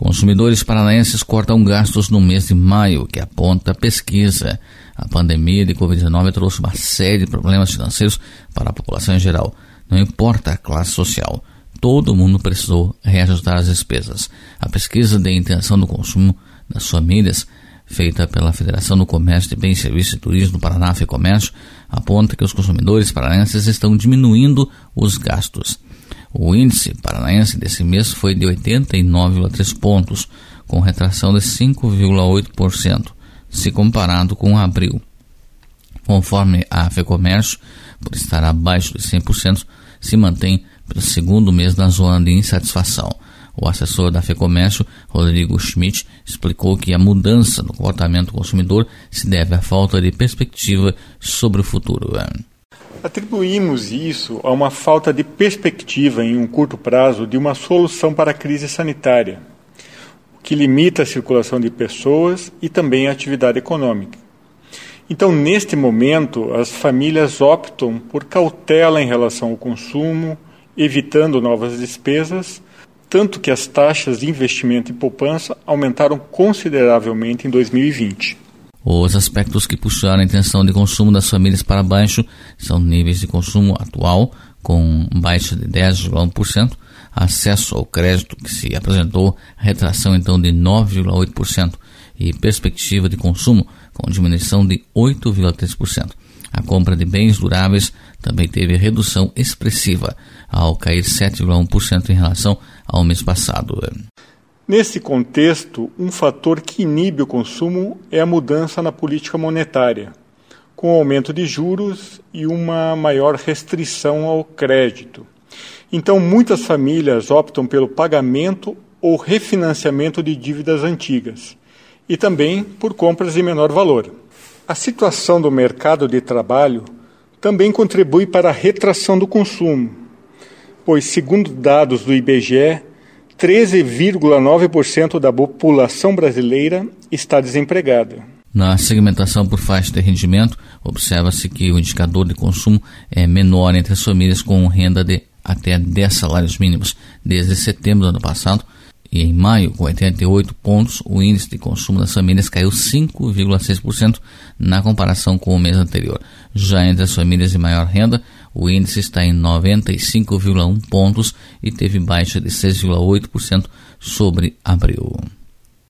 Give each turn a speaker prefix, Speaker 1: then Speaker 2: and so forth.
Speaker 1: Consumidores paranaenses cortam gastos no mês de maio, que aponta a pesquisa. A pandemia de Covid-19 trouxe uma série de problemas financeiros para a população em geral. Não importa a classe social, todo mundo precisou reajustar as despesas. A pesquisa de intenção do consumo das famílias, feita pela Federação do Comércio de Bens, Serviços e Turismo do Paraná, FEComércio, aponta que os consumidores paranaenses estão diminuindo os gastos. O índice paranaense desse mês foi de 89,3 pontos, com retração de 5,8%, se comparado com abril. Conforme a FEComércio, por estar abaixo de 100%, se mantém pelo segundo mês na zona de insatisfação. O assessor da FEComércio, Rodrigo Schmidt, explicou que a mudança no comportamento do consumidor se deve à falta de perspectiva sobre o futuro.
Speaker 2: Atribuímos isso a uma falta de perspectiva em um curto prazo de uma solução para a crise sanitária, que limita a circulação de pessoas e também a atividade econômica. Então, neste momento, as famílias optam por cautela em relação ao consumo, evitando novas despesas, tanto que as taxas de investimento e poupança aumentaram consideravelmente em 2020.
Speaker 1: Os aspectos que puxaram a intenção de consumo das famílias para baixo são níveis de consumo atual, com baixa de 10,1%, acesso ao crédito, que se apresentou retração então de 9,8%, e perspectiva de consumo, com diminuição de 8,3%. A compra de bens duráveis também teve redução expressiva, ao cair 7,1% em relação ao mês passado.
Speaker 2: Nesse contexto, um fator que inibe o consumo é a mudança na política monetária, com o aumento de juros e uma maior restrição ao crédito. Então, muitas famílias optam pelo pagamento ou refinanciamento de dívidas antigas e também por compras de menor valor. A situação do mercado de trabalho também contribui para a retração do consumo, pois, segundo dados do IBGE, 13,9% da população brasileira está desempregada.
Speaker 1: Na segmentação por faixa de rendimento, observa-se que o indicador de consumo é menor entre as famílias com renda de até 10 salários mínimos desde setembro do ano passado, e em maio, com 88 pontos, o índice de consumo das famílias caiu 5,6% na comparação com o mês anterior. Já entre as famílias de maior renda, o índice está em 95,1 pontos e teve baixa de 6,8% sobre abril.